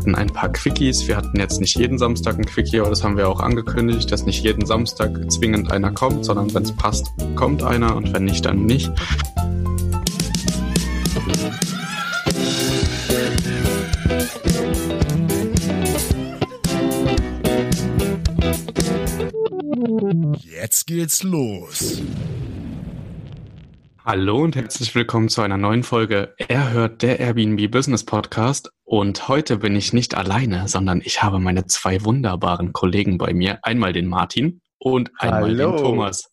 hatten ein paar Quickies. Wir hatten jetzt nicht jeden Samstag ein Quickie, aber das haben wir auch angekündigt, dass nicht jeden Samstag zwingend einer kommt, sondern wenn es passt, kommt einer und wenn nicht, dann nicht. Jetzt geht's los. Hallo und herzlich willkommen zu einer neuen Folge Er hört der Airbnb Business Podcast. Und heute bin ich nicht alleine, sondern ich habe meine zwei wunderbaren Kollegen bei mir. Einmal den Martin und einmal Hallo. den Thomas.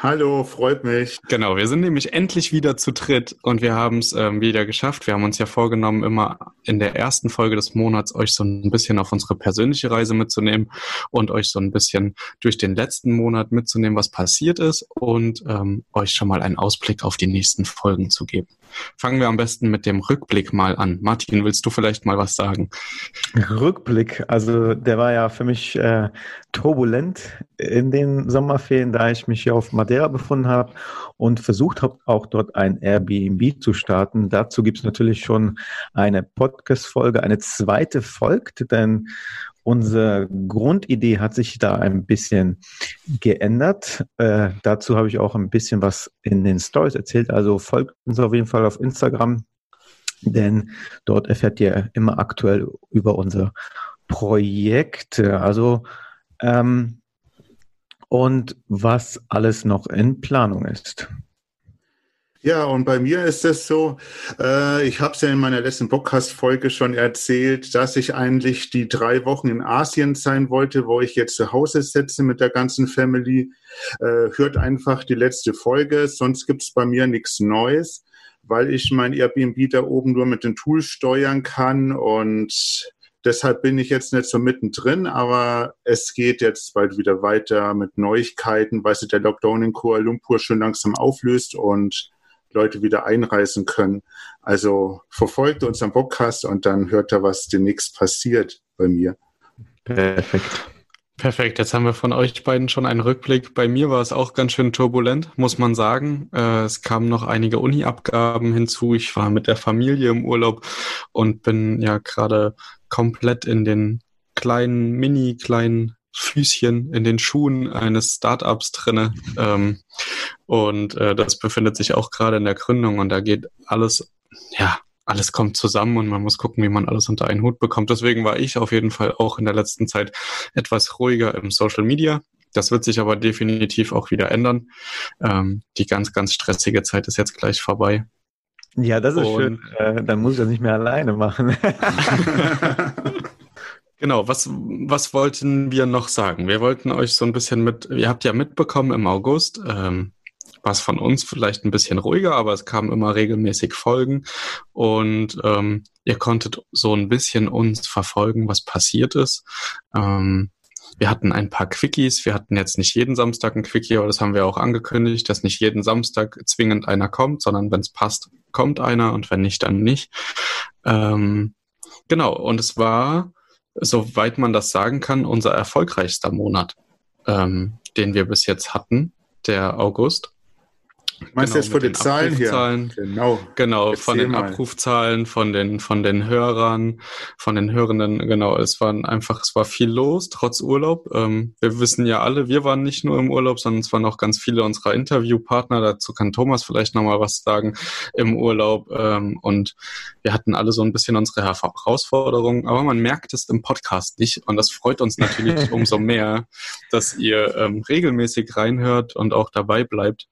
Hallo, freut mich. Genau, wir sind nämlich endlich wieder zu dritt und wir haben es ähm, wieder geschafft. Wir haben uns ja vorgenommen, immer in der ersten Folge des Monats euch so ein bisschen auf unsere persönliche Reise mitzunehmen und euch so ein bisschen durch den letzten Monat mitzunehmen, was passiert ist und ähm, euch schon mal einen Ausblick auf die nächsten Folgen zu geben. Fangen wir am besten mit dem Rückblick mal an. Martin, willst du vielleicht mal was sagen? Rückblick, also der war ja für mich äh, turbulent in den Sommerferien, da ich mich hier auf Madeira befunden habe und versucht habe, auch dort ein Airbnb zu starten. Dazu gibt es natürlich schon eine Podcast-Folge, eine zweite folgt, denn Unsere Grundidee hat sich da ein bisschen geändert. Äh, dazu habe ich auch ein bisschen was in den Stories erzählt. Also folgt uns auf jeden Fall auf Instagram, denn dort erfährt ihr immer aktuell über unsere Projekte. Also ähm, und was alles noch in Planung ist. Ja, und bei mir ist es so, äh, ich habe es ja in meiner letzten Podcast-Folge schon erzählt, dass ich eigentlich die drei Wochen in Asien sein wollte, wo ich jetzt zu Hause sitze mit der ganzen Family. Äh, hört einfach die letzte Folge, sonst gibt's bei mir nichts Neues, weil ich mein Airbnb da oben nur mit den Tools steuern kann und Deshalb bin ich jetzt nicht so mittendrin, aber es geht jetzt bald wieder weiter mit Neuigkeiten, weil sich der Lockdown in Kuala Lumpur schon langsam auflöst und Leute wieder einreisen können. Also verfolgt unseren Podcast und dann hört er, was demnächst passiert bei mir. Perfekt. Perfekt, jetzt haben wir von euch beiden schon einen Rückblick. Bei mir war es auch ganz schön turbulent, muss man sagen. Äh, es kamen noch einige Uni-Abgaben hinzu. Ich war mit der Familie im Urlaub und bin ja gerade komplett in den kleinen, mini kleinen Füßchen in den Schuhen eines Startups drinne. Ähm, und äh, das befindet sich auch gerade in der Gründung und da geht alles, ja, alles kommt zusammen und man muss gucken, wie man alles unter einen Hut bekommt. Deswegen war ich auf jeden Fall auch in der letzten Zeit etwas ruhiger im Social Media. Das wird sich aber definitiv auch wieder ändern. Ähm, die ganz, ganz stressige Zeit ist jetzt gleich vorbei. Ja, das ist und, schön. Äh, dann muss ich das nicht mehr alleine machen. Genau, was, was wollten wir noch sagen? Wir wollten euch so ein bisschen mit, ihr habt ja mitbekommen im August, ähm, war es von uns vielleicht ein bisschen ruhiger, aber es kamen immer regelmäßig Folgen und ähm, ihr konntet so ein bisschen uns verfolgen, was passiert ist. Ähm, wir hatten ein paar Quickies. Wir hatten jetzt nicht jeden Samstag ein Quickie, aber das haben wir auch angekündigt, dass nicht jeden Samstag zwingend einer kommt, sondern wenn es passt, kommt einer und wenn nicht, dann nicht. Ähm, genau, und es war soweit man das sagen kann, unser erfolgreichster Monat, ähm, den wir bis jetzt hatten, der August. Meinst genau, du jetzt von den, den Zahlen hier? Genau. Genau, Erzähl von den mal. Abrufzahlen, von den, von den Hörern, von den Hörenden, genau. Es waren einfach, es war viel los, trotz Urlaub. Ähm, wir wissen ja alle, wir waren nicht nur im Urlaub, sondern es waren auch ganz viele unserer Interviewpartner. Dazu kann Thomas vielleicht nochmal was sagen im Urlaub. Ähm, und wir hatten alle so ein bisschen unsere Herausforderungen, aber man merkt es im Podcast nicht. Und das freut uns natürlich umso mehr, dass ihr ähm, regelmäßig reinhört und auch dabei bleibt.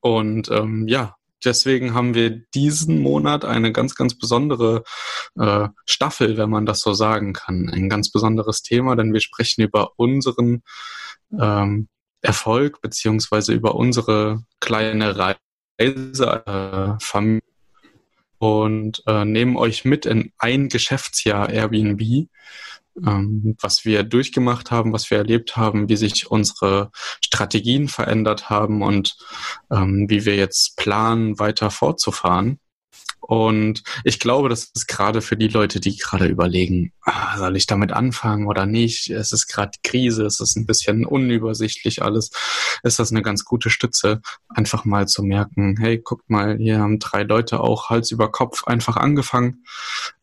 Und ähm, ja, deswegen haben wir diesen Monat eine ganz, ganz besondere äh, Staffel, wenn man das so sagen kann. Ein ganz besonderes Thema, denn wir sprechen über unseren ähm, Erfolg beziehungsweise über unsere kleine Reise, äh, Familie und äh, nehmen euch mit in ein Geschäftsjahr Airbnb ähm, was wir durchgemacht haben, was wir erlebt haben, wie sich unsere Strategien verändert haben und ähm, wie wir jetzt planen, weiter fortzufahren. Und ich glaube, das ist gerade für die Leute, die gerade überlegen, ah, soll ich damit anfangen oder nicht? Es ist gerade Krise, es ist ein bisschen unübersichtlich alles. Ist das eine ganz gute Stütze, einfach mal zu merken, hey, guckt mal, hier haben drei Leute auch Hals über Kopf einfach angefangen.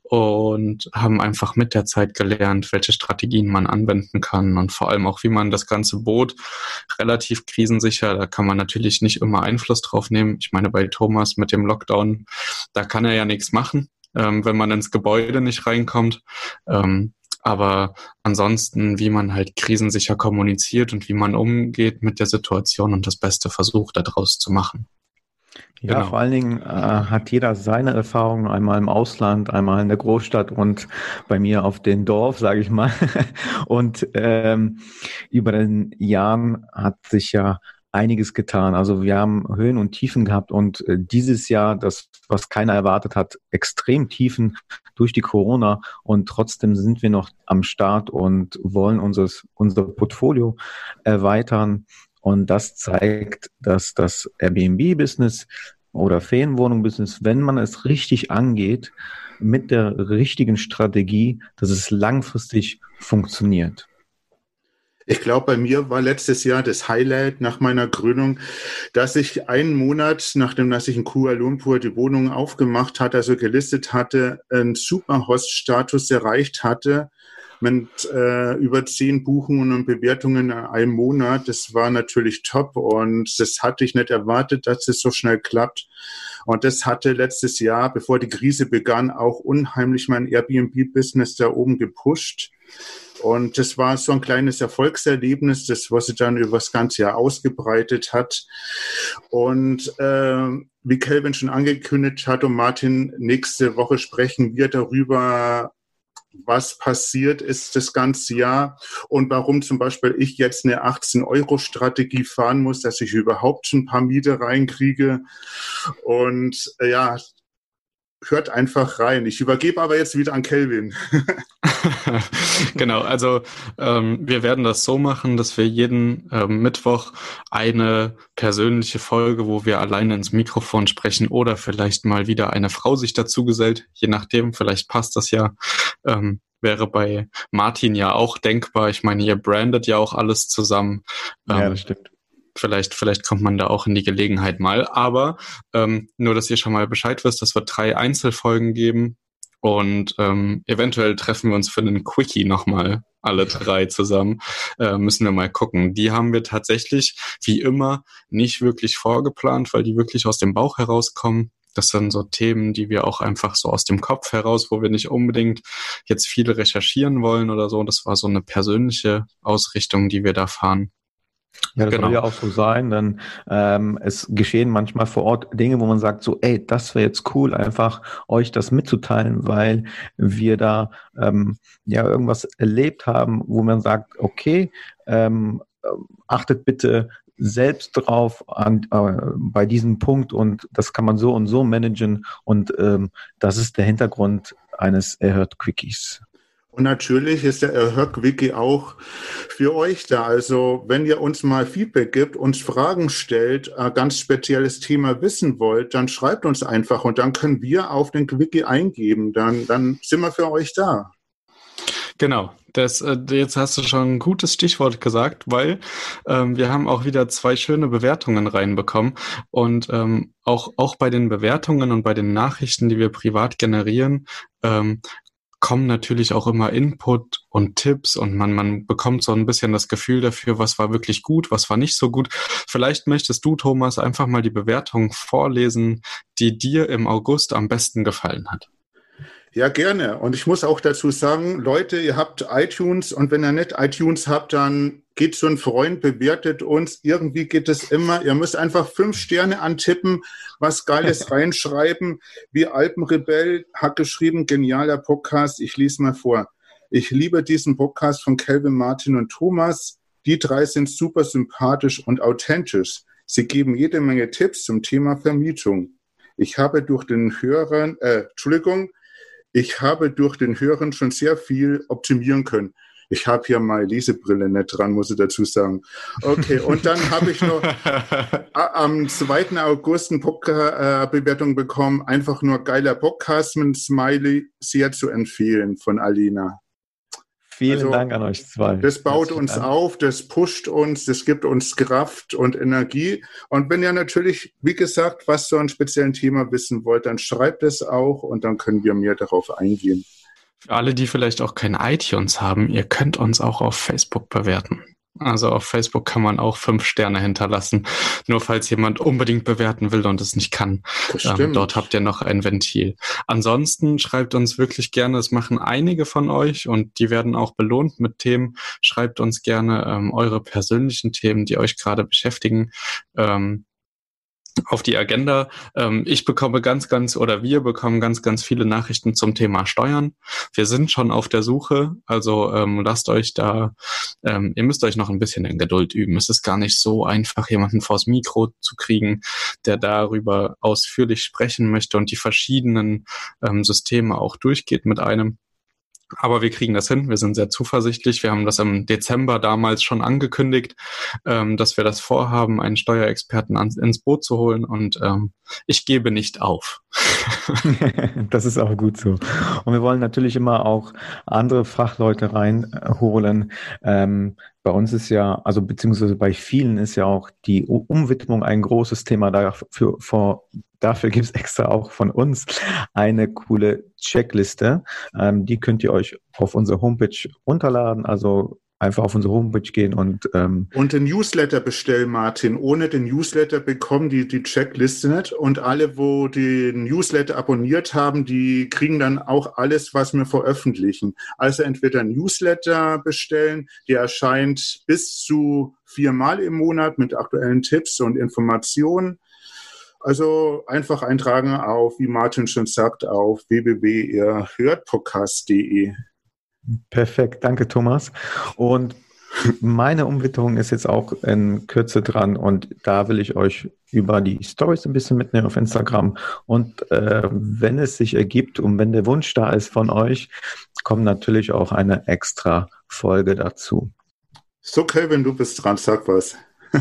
Und haben einfach mit der Zeit gelernt, welche Strategien man anwenden kann und vor allem auch, wie man das ganze Boot relativ krisensicher, da kann man natürlich nicht immer Einfluss drauf nehmen. Ich meine, bei Thomas mit dem Lockdown, da kann er ja nichts machen, ähm, wenn man ins Gebäude nicht reinkommt. Ähm, aber ansonsten, wie man halt krisensicher kommuniziert und wie man umgeht mit der Situation und das Beste versucht, daraus zu machen. Ja, genau. vor allen Dingen äh, hat jeder seine Erfahrungen, einmal im Ausland, einmal in der Großstadt und bei mir auf dem Dorf, sage ich mal. und ähm, über den Jahren hat sich ja einiges getan. Also wir haben Höhen und Tiefen gehabt und äh, dieses Jahr, das, was keiner erwartet hat, extrem Tiefen durch die Corona und trotzdem sind wir noch am Start und wollen unseres, unser Portfolio erweitern. Und das zeigt, dass das Airbnb-Business oder Ferienwohnung-Business, wenn man es richtig angeht, mit der richtigen Strategie, dass es langfristig funktioniert. Ich glaube, bei mir war letztes Jahr das Highlight nach meiner Gründung, dass ich einen Monat, nachdem dass ich in Kuala Lumpur die Wohnung aufgemacht hatte, also gelistet hatte, einen Superhost-Status erreicht hatte mit äh, über zehn Buchungen und Bewertungen in einem Monat. Das war natürlich top und das hatte ich nicht erwartet, dass es so schnell klappt. Und das hatte letztes Jahr, bevor die Krise begann, auch unheimlich mein Airbnb-Business da oben gepusht. Und das war so ein kleines Erfolgserlebnis, das, was sich dann über das ganze Jahr ausgebreitet hat. Und äh, wie Kelvin schon angekündigt hat und Martin, nächste Woche sprechen wir darüber, was passiert ist das ganze Jahr und warum zum Beispiel ich jetzt eine 18-Euro-Strategie fahren muss, dass ich überhaupt ein paar Miete reinkriege. Und äh, ja, hört einfach rein. Ich übergebe aber jetzt wieder an Kelvin. genau, also ähm, wir werden das so machen, dass wir jeden ähm, Mittwoch eine persönliche Folge, wo wir alleine ins Mikrofon sprechen oder vielleicht mal wieder eine Frau sich dazu gesellt, je nachdem, vielleicht passt das ja. Ähm, wäre bei Martin ja auch denkbar. Ich meine, ihr brandet ja auch alles zusammen. ja, das ähm, stimmt vielleicht, vielleicht kommt man da auch in die Gelegenheit mal. Aber ähm, nur, dass ihr schon mal Bescheid wisst, es wird drei Einzelfolgen geben und ähm, eventuell treffen wir uns für einen Quickie nochmal alle drei zusammen. Äh, müssen wir mal gucken. Die haben wir tatsächlich, wie immer, nicht wirklich vorgeplant, weil die wirklich aus dem Bauch herauskommen. Das sind so Themen, die wir auch einfach so aus dem Kopf heraus, wo wir nicht unbedingt jetzt viel recherchieren wollen oder so. Das war so eine persönliche Ausrichtung, die wir da fahren. Ja, das genau. soll ja auch so sein, denn ähm, es geschehen manchmal vor Ort Dinge, wo man sagt, so, ey, das wäre jetzt cool, einfach euch das mitzuteilen, weil wir da ähm, ja irgendwas erlebt haben, wo man sagt, okay, ähm, achtet bitte selbst drauf an, äh, bei diesem Punkt und das kann man so und so managen und ähm, das ist der Hintergrund eines Erhört Quickies. Und natürlich ist der Erhöck-Wiki auch für euch da. Also wenn ihr uns mal Feedback gibt, uns Fragen stellt, ein ganz spezielles Thema wissen wollt, dann schreibt uns einfach und dann können wir auf den Wiki eingeben. Dann, dann sind wir für euch da. Genau, das, äh, jetzt hast du schon ein gutes Stichwort gesagt, weil ähm, wir haben auch wieder zwei schöne Bewertungen reinbekommen und ähm, auch, auch bei den Bewertungen und bei den Nachrichten, die wir privat generieren, ähm, kommen natürlich auch immer Input und Tipps und man, man bekommt so ein bisschen das Gefühl dafür, was war wirklich gut, was war nicht so gut. Vielleicht möchtest du, Thomas, einfach mal die Bewertung vorlesen, die dir im August am besten gefallen hat. Ja, gerne. Und ich muss auch dazu sagen, Leute, ihr habt iTunes und wenn ihr nicht iTunes habt, dann geht zu einem Freund, bewertet uns. Irgendwie geht es immer. Ihr müsst einfach fünf Sterne antippen, was Geiles reinschreiben. Wie Alpenrebell hat geschrieben, genialer Podcast. Ich lese mal vor. Ich liebe diesen Podcast von Kelvin, Martin und Thomas. Die drei sind super sympathisch und authentisch. Sie geben jede Menge Tipps zum Thema Vermietung. Ich habe durch den Hörern, äh, Entschuldigung, ich habe durch den Hören schon sehr viel optimieren können. Ich habe hier meine Lesebrille nicht dran, muss ich dazu sagen. Okay, und dann habe ich noch am 2. August eine Podcast-Bewertung bekommen. Einfach nur geiler Podcast mit Smiley, sehr zu empfehlen von Alina. Vielen also, Dank an euch zwei. Das baut uns Dank. auf, das pusht uns, das gibt uns Kraft und Energie. Und wenn ihr natürlich, wie gesagt, was zu einem speziellen Thema wissen wollt, dann schreibt es auch und dann können wir mehr darauf eingehen. Für alle, die vielleicht auch kein iTunes haben, ihr könnt uns auch auf Facebook bewerten. Also auf Facebook kann man auch fünf Sterne hinterlassen, nur falls jemand unbedingt bewerten will und es nicht kann. Ähm, dort habt ihr noch ein Ventil. Ansonsten schreibt uns wirklich gerne, es machen einige von euch und die werden auch belohnt mit Themen. Schreibt uns gerne ähm, eure persönlichen Themen, die euch gerade beschäftigen. Ähm, auf die Agenda. Ähm, ich bekomme ganz, ganz oder wir bekommen ganz, ganz viele Nachrichten zum Thema Steuern. Wir sind schon auf der Suche, also ähm, lasst euch da, ähm, ihr müsst euch noch ein bisschen in Geduld üben. Es ist gar nicht so einfach, jemanden vors Mikro zu kriegen, der darüber ausführlich sprechen möchte und die verschiedenen ähm, Systeme auch durchgeht mit einem. Aber wir kriegen das hin. Wir sind sehr zuversichtlich. Wir haben das im Dezember damals schon angekündigt, ähm, dass wir das vorhaben, einen Steuerexperten ans, ins Boot zu holen. Und ähm, ich gebe nicht auf. das ist auch gut so. Und wir wollen natürlich immer auch andere Fachleute reinholen. Ähm, bei uns ist ja, also beziehungsweise bei vielen ist ja auch die Umwidmung ein großes Thema. Dafür, vor, dafür gibt es extra auch von uns eine coole Checkliste. Ähm, die könnt ihr euch auf unserer Homepage runterladen. Also einfach auf unsere Homepage gehen und ähm und den Newsletter bestellen, Martin. Ohne den Newsletter bekommen die die Checkliste nicht und alle, wo den Newsletter abonniert haben, die kriegen dann auch alles, was wir veröffentlichen. Also entweder Newsletter bestellen, der erscheint bis zu viermal im Monat mit aktuellen Tipps und Informationen. Also einfach eintragen auf, wie Martin schon sagt, auf www.hörtpodcast.de. Perfekt, danke Thomas. Und meine Umwitterung ist jetzt auch in Kürze dran und da will ich euch über die Stories ein bisschen mitnehmen auf Instagram. Und äh, wenn es sich ergibt und wenn der Wunsch da ist von euch, kommt natürlich auch eine extra Folge dazu. So, Kevin, du bist dran, sag was.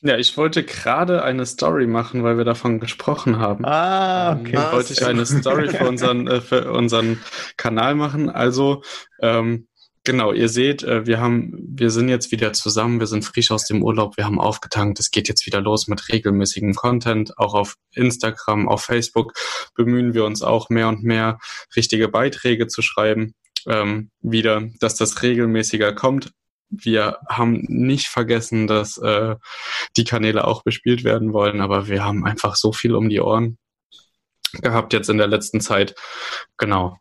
Ja, ich wollte gerade eine Story machen, weil wir davon gesprochen haben. Ah, okay. Ähm, wollte ich eine Story für unseren, äh, für unseren Kanal machen. Also, ähm, genau, ihr seht, äh, wir haben, wir sind jetzt wieder zusammen, wir sind frisch aus dem Urlaub, wir haben aufgetankt, es geht jetzt wieder los mit regelmäßigem Content. Auch auf Instagram, auf Facebook bemühen wir uns auch mehr und mehr, richtige Beiträge zu schreiben. Ähm, wieder, dass das regelmäßiger kommt wir haben nicht vergessen, dass äh, die Kanäle auch bespielt werden wollen, aber wir haben einfach so viel um die Ohren gehabt jetzt in der letzten Zeit. Genau.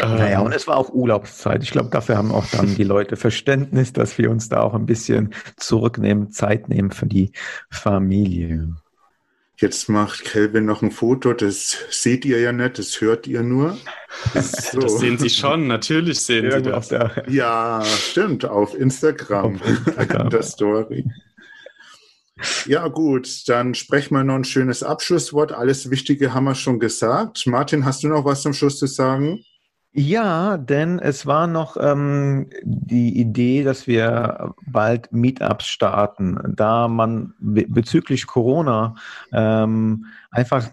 Naja, ähm, und es war auch Urlaubszeit. Ich glaube, dafür haben auch dann die Leute Verständnis, dass wir uns da auch ein bisschen zurücknehmen, Zeit nehmen für die Familie. Jetzt macht Kelvin noch ein Foto, das seht ihr ja nicht, das hört ihr nur. So. Das sehen Sie schon, natürlich sehen ja, Sie das. Ja, stimmt, auf Instagram, auf Instagram. der Story. Ja, gut, dann sprechen wir noch ein schönes Abschlusswort. Alles Wichtige haben wir schon gesagt. Martin, hast du noch was zum Schluss zu sagen? Ja, denn es war noch ähm, die Idee, dass wir bald Meetups starten, da man bezüglich Corona ähm, einfach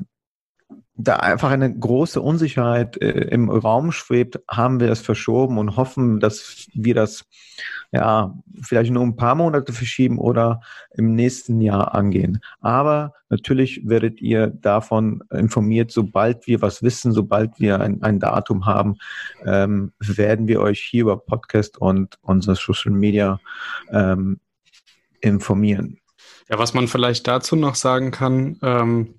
da einfach eine große Unsicherheit äh, im Raum schwebt, haben wir es verschoben und hoffen, dass wir das ja, vielleicht nur ein paar Monate verschieben oder im nächsten Jahr angehen. Aber natürlich werdet ihr davon informiert, sobald wir was wissen, sobald wir ein, ein Datum haben, ähm, werden wir euch hier über Podcast und unsere Social Media ähm, informieren. Ja, was man vielleicht dazu noch sagen kann, ähm,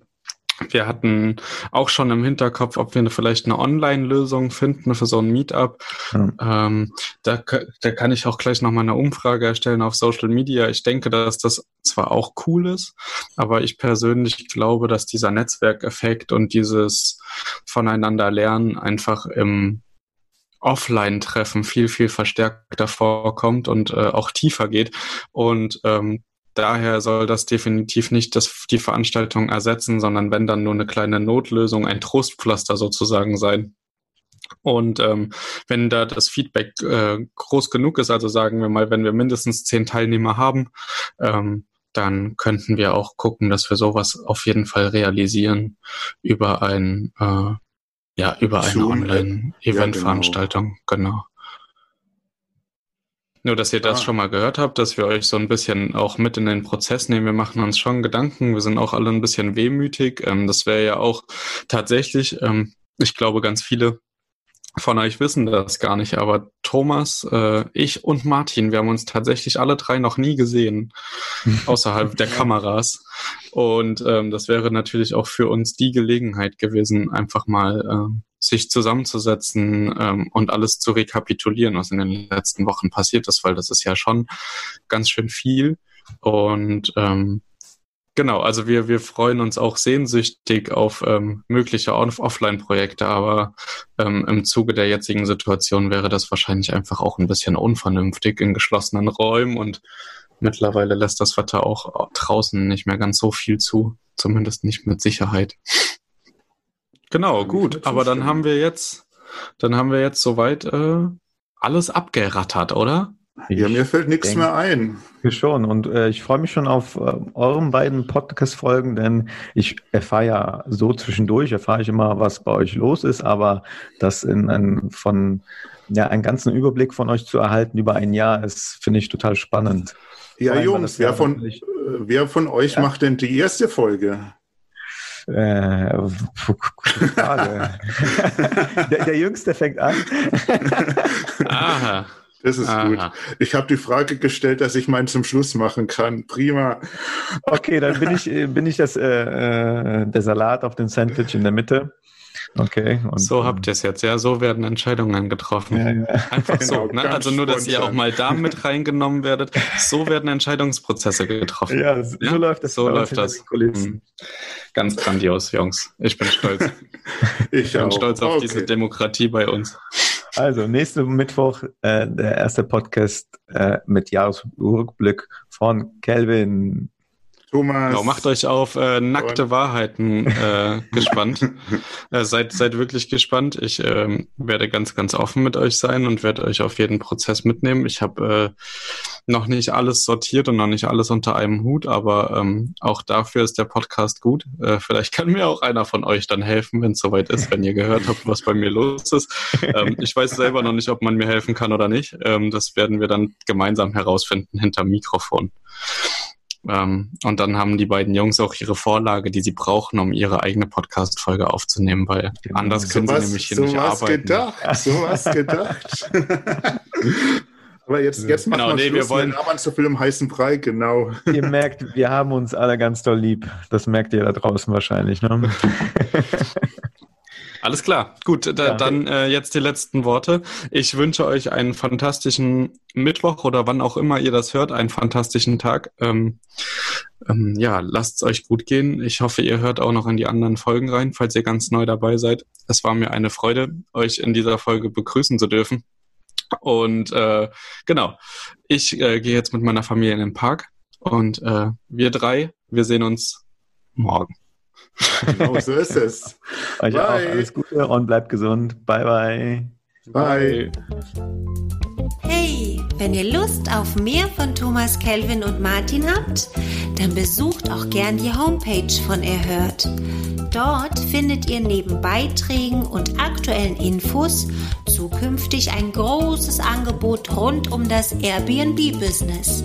wir hatten auch schon im Hinterkopf, ob wir vielleicht eine Online-Lösung finden für so ein Meetup. Mhm. Ähm, da, da kann ich auch gleich nochmal eine Umfrage erstellen auf Social Media. Ich denke, dass das zwar auch cool ist, aber ich persönlich glaube, dass dieser Netzwerkeffekt und dieses voneinander lernen einfach im Offline-Treffen viel, viel verstärkter vorkommt und äh, auch tiefer geht. Und ähm, daher soll das definitiv nicht das, die Veranstaltung ersetzen, sondern wenn dann nur eine kleine Notlösung, ein Trostpflaster sozusagen sein. Und ähm, wenn da das Feedback äh, groß genug ist, also sagen wir mal, wenn wir mindestens zehn Teilnehmer haben, ähm, dann könnten wir auch gucken, dass wir sowas auf jeden Fall realisieren über ein äh, ja über eine Online-Event-Veranstaltung, ja, genau. Nur, dass ihr das ah. schon mal gehört habt, dass wir euch so ein bisschen auch mit in den Prozess nehmen. Wir machen uns schon Gedanken. Wir sind auch alle ein bisschen wehmütig. Ähm, das wäre ja auch tatsächlich, ähm, ich glaube, ganz viele von euch wissen das gar nicht, aber Thomas, äh, ich und Martin, wir haben uns tatsächlich alle drei noch nie gesehen, außerhalb der Kameras. Und ähm, das wäre natürlich auch für uns die Gelegenheit gewesen, einfach mal äh, sich zusammenzusetzen ähm, und alles zu rekapitulieren, was in den letzten Wochen passiert ist, weil das ist ja schon ganz schön viel. Und ähm, Genau, also wir, wir freuen uns auch sehnsüchtig auf ähm, mögliche Off Offline-Projekte, aber ähm, im Zuge der jetzigen Situation wäre das wahrscheinlich einfach auch ein bisschen unvernünftig in geschlossenen Räumen und mittlerweile lässt das Wetter auch draußen nicht mehr ganz so viel zu, zumindest nicht mit Sicherheit. Genau, gut, aber dann haben wir jetzt, dann haben wir jetzt soweit äh, alles abgerattert, oder? Ja, mir fällt nichts mehr ein. Schon. Und äh, ich freue mich schon auf äh, euren beiden Podcast-Folgen, denn ich erfahre ja so zwischendurch, erfahre ich immer, was bei euch los ist, aber das in ein, von ja, einen ganzen Überblick von euch zu erhalten über ein Jahr ist, finde ich total spannend. Ja, Jungs, wer von, wer von euch ja. macht denn die erste Folge? Äh, Frage. der, der Jüngste fängt an. Aha. Das ist Aha. gut. Ich habe die Frage gestellt, dass ich meinen zum Schluss machen kann. Prima. Okay, dann bin ich, äh, bin ich das, äh, äh, der Salat auf dem Sandwich in der Mitte. Okay. Und, so habt ihr es jetzt, ja. So werden Entscheidungen getroffen. Ja, ja. Einfach genau, so. Ne? Also nur, dass ihr auch mal da mit reingenommen werdet. So werden Entscheidungsprozesse getroffen. Ja, so ja? läuft das. So läuft das. Mhm. Ganz grandios, Jungs. Ich bin stolz. ich, ich bin auch. stolz auf okay. diese Demokratie bei uns. Also, nächsten Mittwoch äh, der erste Podcast äh, mit Jahresrückblick von Kelvin. Thomas. Genau, macht euch auf äh, nackte Wahrheiten äh, gespannt. äh, seid, seid wirklich gespannt. Ich ähm, werde ganz, ganz offen mit euch sein und werde euch auf jeden Prozess mitnehmen. Ich habe äh, noch nicht alles sortiert und noch nicht alles unter einem Hut, aber ähm, auch dafür ist der Podcast gut. Äh, vielleicht kann mir auch einer von euch dann helfen, wenn es soweit ist, wenn ihr gehört habt, was bei mir los ist. Ähm, ich weiß selber noch nicht, ob man mir helfen kann oder nicht. Ähm, das werden wir dann gemeinsam herausfinden hinter Mikrofon. Ähm, und dann haben die beiden Jungs auch ihre Vorlage, die sie brauchen, um ihre eigene Podcast-Folge aufzunehmen, weil genau. anders können so sie was, nämlich hier so nicht was arbeiten. Gedacht, so was gedacht. Aber jetzt, jetzt machen genau, wir nee, wir wollen aber zu viel im heißen Brei, genau. Ihr merkt, wir haben uns alle ganz doll lieb. Das merkt ihr da draußen wahrscheinlich. Ne? Alles klar, gut, da, ja. dann äh, jetzt die letzten Worte. Ich wünsche euch einen fantastischen Mittwoch oder wann auch immer ihr das hört, einen fantastischen Tag. Ähm, ähm, ja, lasst es euch gut gehen. Ich hoffe, ihr hört auch noch in die anderen Folgen rein, falls ihr ganz neu dabei seid. Es war mir eine Freude, euch in dieser Folge begrüßen zu dürfen. Und äh, genau, ich äh, gehe jetzt mit meiner Familie in den Park und äh, wir drei, wir sehen uns morgen. Genau so ist es. Euch bye. auch alles Gute und bleibt gesund. Bye, bye. Bye. Hey, wenn ihr Lust auf mehr von Thomas Kelvin und Martin habt, dann besucht auch gern die Homepage von Erhört. Dort findet ihr neben Beiträgen und aktuellen Infos zukünftig ein großes Angebot rund um das Airbnb-Business.